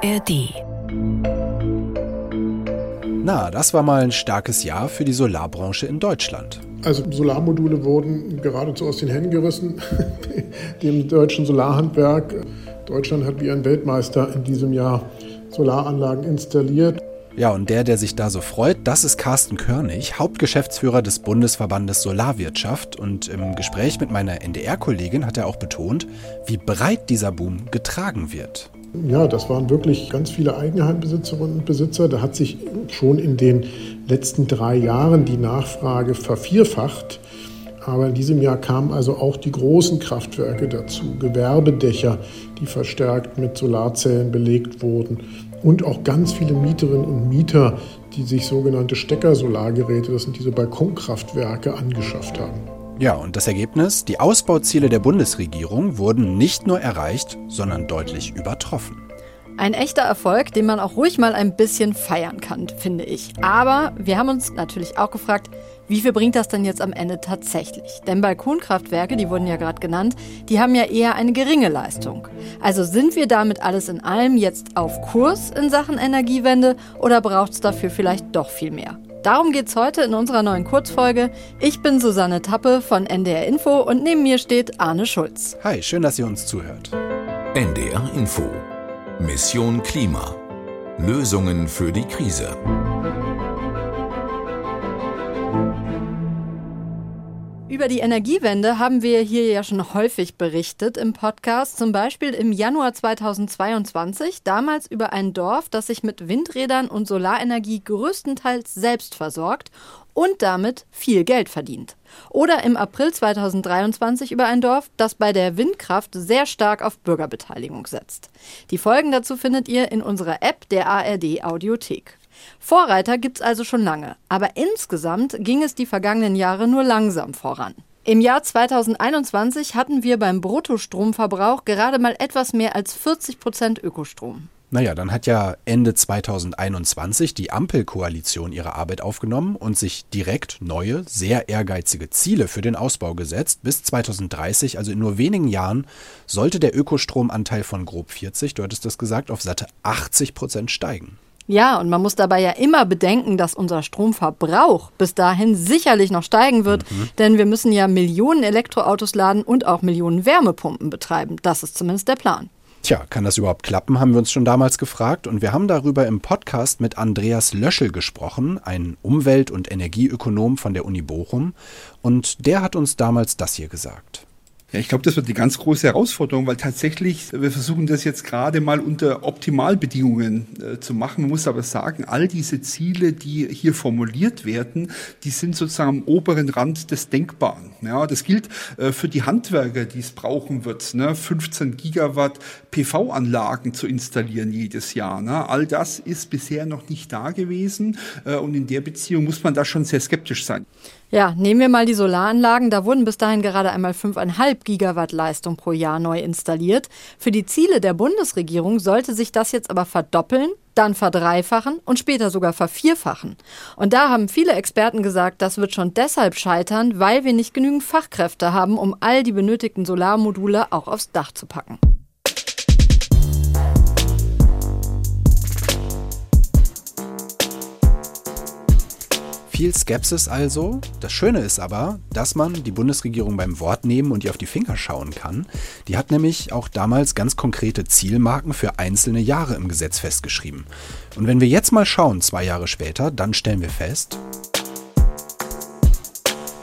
ARD. Na, das war mal ein starkes Jahr für die Solarbranche in Deutschland. Also Solarmodule wurden geradezu aus den Händen gerissen, dem deutschen Solarhandwerk. Deutschland hat wie ein Weltmeister in diesem Jahr Solaranlagen installiert. Ja, und der, der sich da so freut, das ist Carsten Körnig, Hauptgeschäftsführer des Bundesverbandes Solarwirtschaft. Und im Gespräch mit meiner NDR-Kollegin hat er auch betont, wie breit dieser Boom getragen wird. Ja, das waren wirklich ganz viele Eigenheimbesitzerinnen und Besitzer. Da hat sich schon in den letzten drei Jahren die Nachfrage vervierfacht. Aber in diesem Jahr kamen also auch die großen Kraftwerke dazu, Gewerbedächer, die verstärkt mit Solarzellen belegt wurden und auch ganz viele Mieterinnen und Mieter, die sich sogenannte Steckersolargeräte, das sind diese Balkonkraftwerke, angeschafft haben. Ja, und das Ergebnis? Die Ausbauziele der Bundesregierung wurden nicht nur erreicht, sondern deutlich übertroffen. Ein echter Erfolg, den man auch ruhig mal ein bisschen feiern kann, finde ich. Aber wir haben uns natürlich auch gefragt, wie viel bringt das denn jetzt am Ende tatsächlich? Denn Balkonkraftwerke, die wurden ja gerade genannt, die haben ja eher eine geringe Leistung. Also sind wir damit alles in allem jetzt auf Kurs in Sachen Energiewende oder braucht es dafür vielleicht doch viel mehr? Darum geht es heute in unserer neuen Kurzfolge. Ich bin Susanne Tappe von NDR Info und neben mir steht Arne Schulz. Hi, schön, dass ihr uns zuhört. NDR Info Mission Klima. Lösungen für die Krise. Über die Energiewende haben wir hier ja schon häufig berichtet im Podcast, zum Beispiel im Januar 2022, damals über ein Dorf, das sich mit Windrädern und Solarenergie größtenteils selbst versorgt und damit viel Geld verdient. Oder im April 2023 über ein Dorf, das bei der Windkraft sehr stark auf Bürgerbeteiligung setzt. Die Folgen dazu findet ihr in unserer App der ARD Audiothek. Vorreiter gibt's also schon lange, aber insgesamt ging es die vergangenen Jahre nur langsam voran. Im Jahr 2021 hatten wir beim Bruttostromverbrauch gerade mal etwas mehr als 40 Prozent Ökostrom. Naja, dann hat ja Ende 2021 die Ampelkoalition ihre Arbeit aufgenommen und sich direkt neue, sehr ehrgeizige Ziele für den Ausbau gesetzt. Bis 2030, also in nur wenigen Jahren, sollte der Ökostromanteil von grob 40, du hattest das gesagt, auf satte 80 Prozent steigen. Ja, und man muss dabei ja immer bedenken, dass unser Stromverbrauch bis dahin sicherlich noch steigen wird, mhm. denn wir müssen ja Millionen Elektroautos laden und auch Millionen Wärmepumpen betreiben. Das ist zumindest der Plan. Tja, kann das überhaupt klappen, haben wir uns schon damals gefragt. Und wir haben darüber im Podcast mit Andreas Löschel gesprochen, ein Umwelt- und Energieökonom von der Uni Bochum. Und der hat uns damals das hier gesagt. Ja, ich glaube, das wird die ganz große Herausforderung, weil tatsächlich, wir versuchen das jetzt gerade mal unter Optimalbedingungen äh, zu machen. Man muss aber sagen, all diese Ziele, die hier formuliert werden, die sind sozusagen am oberen Rand des Denkbaren. Ja, das gilt äh, für die Handwerker, die es brauchen wird, ne, 15 Gigawatt PV-Anlagen zu installieren jedes Jahr. Ne. All das ist bisher noch nicht da gewesen äh, und in der Beziehung muss man da schon sehr skeptisch sein. Ja, nehmen wir mal die Solaranlagen. Da wurden bis dahin gerade einmal 5,5 Gigawatt Leistung pro Jahr neu installiert. Für die Ziele der Bundesregierung sollte sich das jetzt aber verdoppeln, dann verdreifachen und später sogar vervierfachen. Und da haben viele Experten gesagt, das wird schon deshalb scheitern, weil wir nicht genügend Fachkräfte haben, um all die benötigten Solarmodule auch aufs Dach zu packen. Viel Skepsis also. Das Schöne ist aber, dass man die Bundesregierung beim Wort nehmen und ihr auf die Finger schauen kann. Die hat nämlich auch damals ganz konkrete Zielmarken für einzelne Jahre im Gesetz festgeschrieben. Und wenn wir jetzt mal schauen, zwei Jahre später, dann stellen wir fest,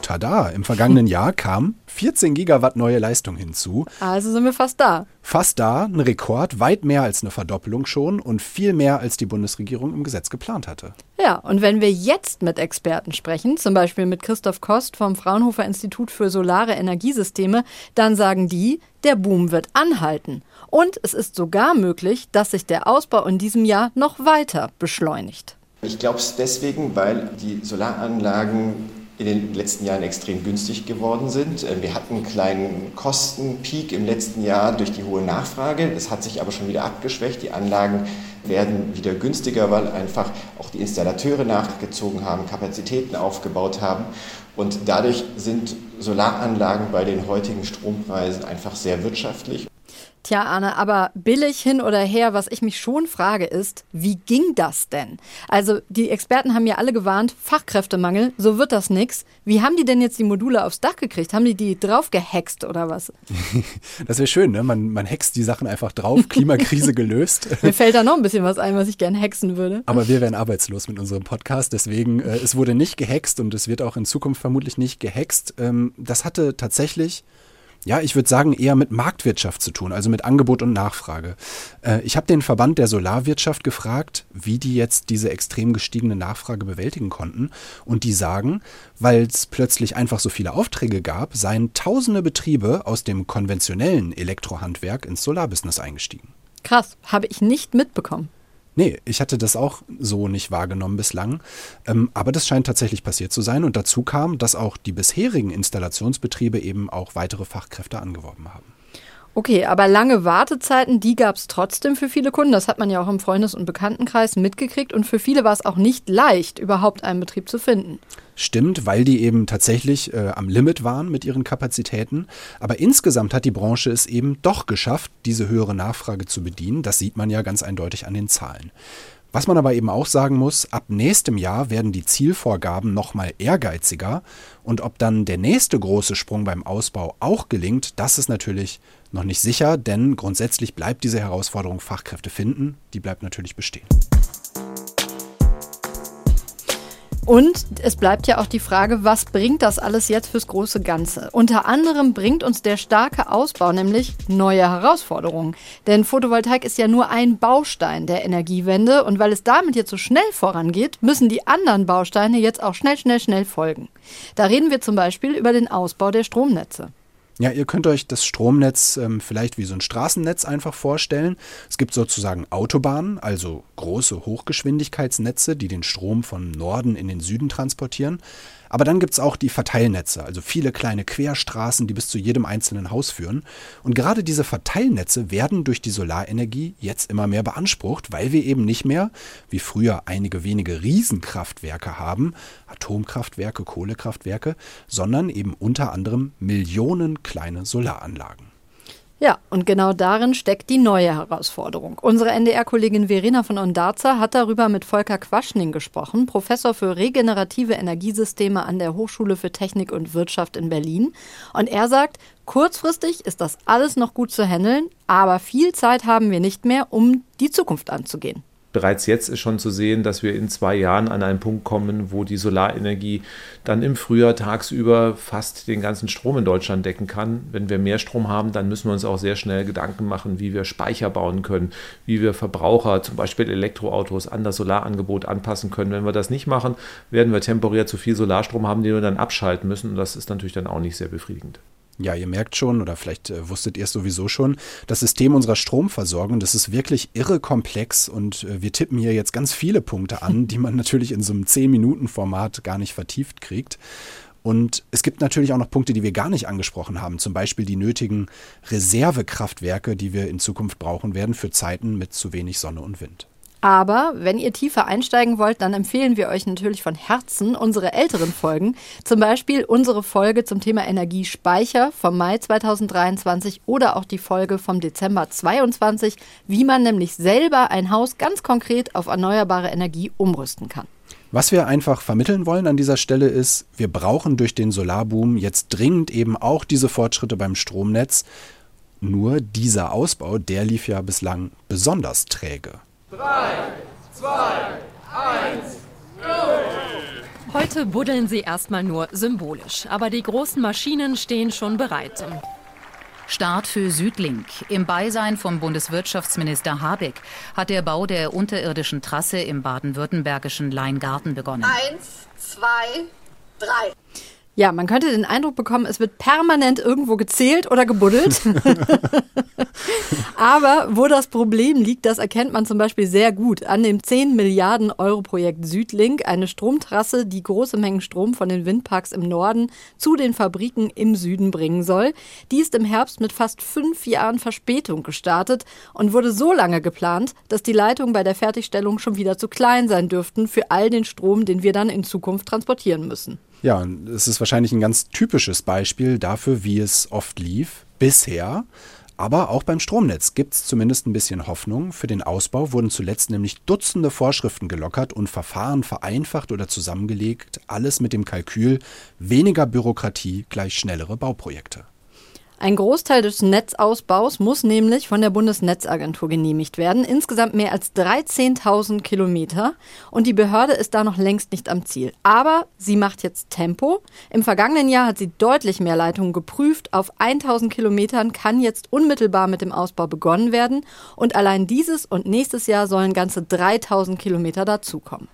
tada, im vergangenen Jahr kam 14 Gigawatt neue Leistung hinzu. Also sind wir fast da. Fast da, ein Rekord, weit mehr als eine Verdoppelung schon und viel mehr als die Bundesregierung im Gesetz geplant hatte. Ja, und wenn wir jetzt mit Experten sprechen, zum Beispiel mit Christoph Kost vom Fraunhofer Institut für Solare Energiesysteme, dann sagen die, der Boom wird anhalten. Und es ist sogar möglich, dass sich der Ausbau in diesem Jahr noch weiter beschleunigt. Ich glaube es deswegen, weil die Solaranlagen in den letzten Jahren extrem günstig geworden sind. Äh, wir hatten einen kleinen Kostenpeak im letzten Jahr durch die hohe Nachfrage. Das hat sich aber schon wieder abgeschwächt. Die Anlagen werden wieder günstiger, weil einfach auch die Installateure nachgezogen haben, Kapazitäten aufgebaut haben. Und dadurch sind Solaranlagen bei den heutigen Strompreisen einfach sehr wirtschaftlich. Tja, Arne, aber billig hin oder her, was ich mich schon frage, ist, wie ging das denn? Also, die Experten haben ja alle gewarnt, Fachkräftemangel, so wird das nix. Wie haben die denn jetzt die Module aufs Dach gekriegt? Haben die die drauf gehext oder was? Das wäre schön, ne? Man, man hext die Sachen einfach drauf, Klimakrise gelöst. Mir fällt da noch ein bisschen was ein, was ich gerne hexen würde. Aber wir wären arbeitslos mit unserem Podcast, deswegen, äh, es wurde nicht gehext und es wird auch in Zukunft vermutlich nicht gehext. Ähm, das hatte tatsächlich ja, ich würde sagen, eher mit Marktwirtschaft zu tun, also mit Angebot und Nachfrage. Äh, ich habe den Verband der Solarwirtschaft gefragt, wie die jetzt diese extrem gestiegene Nachfrage bewältigen konnten. Und die sagen, weil es plötzlich einfach so viele Aufträge gab, seien tausende Betriebe aus dem konventionellen Elektrohandwerk ins Solarbusiness eingestiegen. Krass, habe ich nicht mitbekommen. Nee, ich hatte das auch so nicht wahrgenommen bislang. Ähm, aber das scheint tatsächlich passiert zu sein. Und dazu kam, dass auch die bisherigen Installationsbetriebe eben auch weitere Fachkräfte angeworben haben. Okay, aber lange Wartezeiten, die gab es trotzdem für viele Kunden. Das hat man ja auch im Freundes- und Bekanntenkreis mitgekriegt. Und für viele war es auch nicht leicht, überhaupt einen Betrieb zu finden. Stimmt, weil die eben tatsächlich äh, am Limit waren mit ihren Kapazitäten. Aber insgesamt hat die Branche es eben doch geschafft, diese höhere Nachfrage zu bedienen. Das sieht man ja ganz eindeutig an den Zahlen. Was man aber eben auch sagen muss, ab nächstem Jahr werden die Zielvorgaben nochmal ehrgeiziger und ob dann der nächste große Sprung beim Ausbau auch gelingt, das ist natürlich noch nicht sicher, denn grundsätzlich bleibt diese Herausforderung Fachkräfte finden, die bleibt natürlich bestehen. Und es bleibt ja auch die Frage, was bringt das alles jetzt fürs große Ganze? Unter anderem bringt uns der starke Ausbau nämlich neue Herausforderungen. Denn Photovoltaik ist ja nur ein Baustein der Energiewende und weil es damit jetzt so schnell vorangeht, müssen die anderen Bausteine jetzt auch schnell, schnell, schnell folgen. Da reden wir zum Beispiel über den Ausbau der Stromnetze. Ja, ihr könnt euch das Stromnetz ähm, vielleicht wie so ein Straßennetz einfach vorstellen. Es gibt sozusagen Autobahnen, also große Hochgeschwindigkeitsnetze, die den Strom von Norden in den Süden transportieren. Aber dann gibt es auch die Verteilnetze, also viele kleine Querstraßen, die bis zu jedem einzelnen Haus führen. Und gerade diese Verteilnetze werden durch die Solarenergie jetzt immer mehr beansprucht, weil wir eben nicht mehr, wie früher einige wenige Riesenkraftwerke haben, Atomkraftwerke, Kohlekraftwerke, sondern eben unter anderem Millionen kleine Solaranlagen. Ja, und genau darin steckt die neue Herausforderung. Unsere NDR-Kollegin Verena von Ondarza hat darüber mit Volker Quaschning gesprochen, Professor für regenerative Energiesysteme an der Hochschule für Technik und Wirtschaft in Berlin. Und er sagt, kurzfristig ist das alles noch gut zu handeln, aber viel Zeit haben wir nicht mehr, um die Zukunft anzugehen bereits jetzt ist schon zu sehen, dass wir in zwei Jahren an einen Punkt kommen, wo die Solarenergie dann im Frühjahr tagsüber fast den ganzen Strom in Deutschland decken kann. Wenn wir mehr Strom haben, dann müssen wir uns auch sehr schnell Gedanken machen, wie wir Speicher bauen können, wie wir Verbraucher, zum Beispiel Elektroautos, an das Solarangebot anpassen können. Wenn wir das nicht machen, werden wir temporär zu viel Solarstrom haben, den wir dann abschalten müssen. Und das ist natürlich dann auch nicht sehr befriedigend. Ja, ihr merkt schon, oder vielleicht äh, wusstet ihr es sowieso schon, das System unserer Stromversorgung, das ist wirklich irre komplex und äh, wir tippen hier jetzt ganz viele Punkte an, die man natürlich in so einem 10-Minuten-Format gar nicht vertieft kriegt. Und es gibt natürlich auch noch Punkte, die wir gar nicht angesprochen haben, zum Beispiel die nötigen Reservekraftwerke, die wir in Zukunft brauchen werden für Zeiten mit zu wenig Sonne und Wind. Aber wenn ihr tiefer einsteigen wollt, dann empfehlen wir euch natürlich von Herzen unsere älteren Folgen. Zum Beispiel unsere Folge zum Thema Energiespeicher vom Mai 2023 oder auch die Folge vom Dezember 2022, wie man nämlich selber ein Haus ganz konkret auf erneuerbare Energie umrüsten kann. Was wir einfach vermitteln wollen an dieser Stelle ist, wir brauchen durch den Solarboom jetzt dringend eben auch diese Fortschritte beim Stromnetz. Nur dieser Ausbau, der lief ja bislang besonders träge. 3, 2, 1, 0. Heute buddeln sie erstmal nur symbolisch, aber die großen Maschinen stehen schon bereit. Start für Südlink. Im Beisein vom Bundeswirtschaftsminister Habeck hat der Bau der unterirdischen Trasse im baden-württembergischen Leingarten begonnen. Eins, zwei, drei. Ja, man könnte den Eindruck bekommen, es wird permanent irgendwo gezählt oder gebuddelt. Aber wo das Problem liegt, das erkennt man zum Beispiel sehr gut an dem 10 Milliarden Euro Projekt Südlink, eine Stromtrasse, die große Mengen Strom von den Windparks im Norden zu den Fabriken im Süden bringen soll. Die ist im Herbst mit fast fünf Jahren Verspätung gestartet und wurde so lange geplant, dass die Leitungen bei der Fertigstellung schon wieder zu klein sein dürften für all den Strom, den wir dann in Zukunft transportieren müssen. Ja, es ist wahrscheinlich ein ganz typisches Beispiel dafür, wie es oft lief bisher. Aber auch beim Stromnetz gibt es zumindest ein bisschen Hoffnung. Für den Ausbau wurden zuletzt nämlich Dutzende Vorschriften gelockert und Verfahren vereinfacht oder zusammengelegt. Alles mit dem Kalkül weniger Bürokratie gleich schnellere Bauprojekte. Ein Großteil des Netzausbaus muss nämlich von der Bundesnetzagentur genehmigt werden. Insgesamt mehr als 13.000 Kilometer. Und die Behörde ist da noch längst nicht am Ziel. Aber sie macht jetzt Tempo. Im vergangenen Jahr hat sie deutlich mehr Leitungen geprüft. Auf 1.000 Kilometern kann jetzt unmittelbar mit dem Ausbau begonnen werden. Und allein dieses und nächstes Jahr sollen ganze 3.000 Kilometer dazukommen.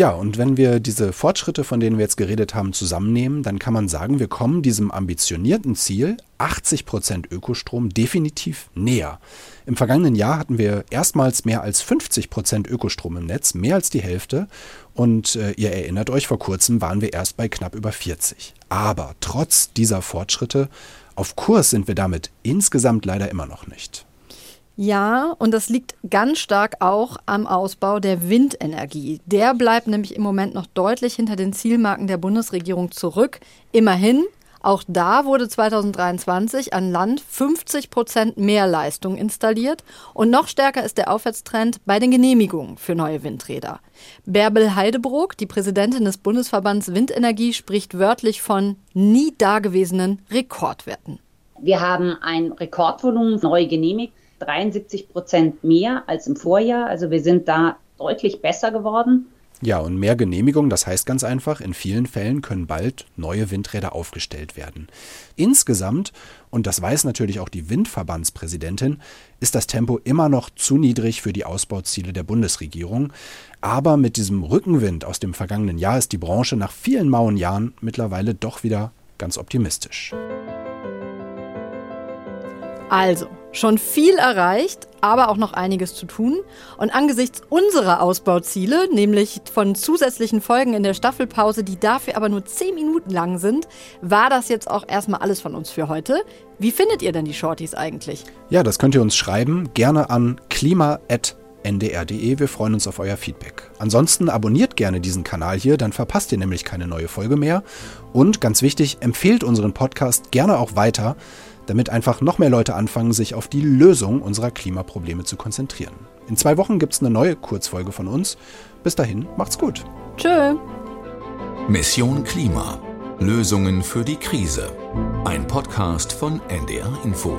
Ja, und wenn wir diese Fortschritte, von denen wir jetzt geredet haben, zusammennehmen, dann kann man sagen, wir kommen diesem ambitionierten Ziel 80 Prozent Ökostrom definitiv näher. Im vergangenen Jahr hatten wir erstmals mehr als 50 Prozent Ökostrom im Netz, mehr als die Hälfte. Und äh, ihr erinnert euch, vor kurzem waren wir erst bei knapp über 40. Aber trotz dieser Fortschritte, auf Kurs sind wir damit insgesamt leider immer noch nicht. Ja, und das liegt ganz stark auch am Ausbau der Windenergie. Der bleibt nämlich im Moment noch deutlich hinter den Zielmarken der Bundesregierung zurück. Immerhin, auch da wurde 2023 an Land 50 Prozent mehr Leistung installiert. Und noch stärker ist der Aufwärtstrend bei den Genehmigungen für neue Windräder. Bärbel Heidebrook, die Präsidentin des Bundesverbands Windenergie, spricht wörtlich von nie dagewesenen Rekordwerten. Wir haben ein Rekordvolumen neu genehmigt 73 Prozent mehr als im Vorjahr. Also wir sind da deutlich besser geworden. Ja, und mehr Genehmigung, das heißt ganz einfach, in vielen Fällen können bald neue Windräder aufgestellt werden. Insgesamt, und das weiß natürlich auch die Windverbandspräsidentin, ist das Tempo immer noch zu niedrig für die Ausbauziele der Bundesregierung. Aber mit diesem Rückenwind aus dem vergangenen Jahr ist die Branche nach vielen mauen Jahren mittlerweile doch wieder ganz optimistisch. Also, schon viel erreicht, aber auch noch einiges zu tun. Und angesichts unserer Ausbauziele, nämlich von zusätzlichen Folgen in der Staffelpause, die dafür aber nur 10 Minuten lang sind, war das jetzt auch erstmal alles von uns für heute. Wie findet ihr denn die Shorties eigentlich? Ja, das könnt ihr uns schreiben, gerne an klima.ndr.de. Wir freuen uns auf euer Feedback. Ansonsten abonniert gerne diesen Kanal hier, dann verpasst ihr nämlich keine neue Folge mehr. Und ganz wichtig, empfehlt unseren Podcast gerne auch weiter damit einfach noch mehr Leute anfangen, sich auf die Lösung unserer Klimaprobleme zu konzentrieren. In zwei Wochen gibt es eine neue Kurzfolge von uns. Bis dahin, macht's gut. Tschö. Mission Klima. Lösungen für die Krise. Ein Podcast von NDR Info.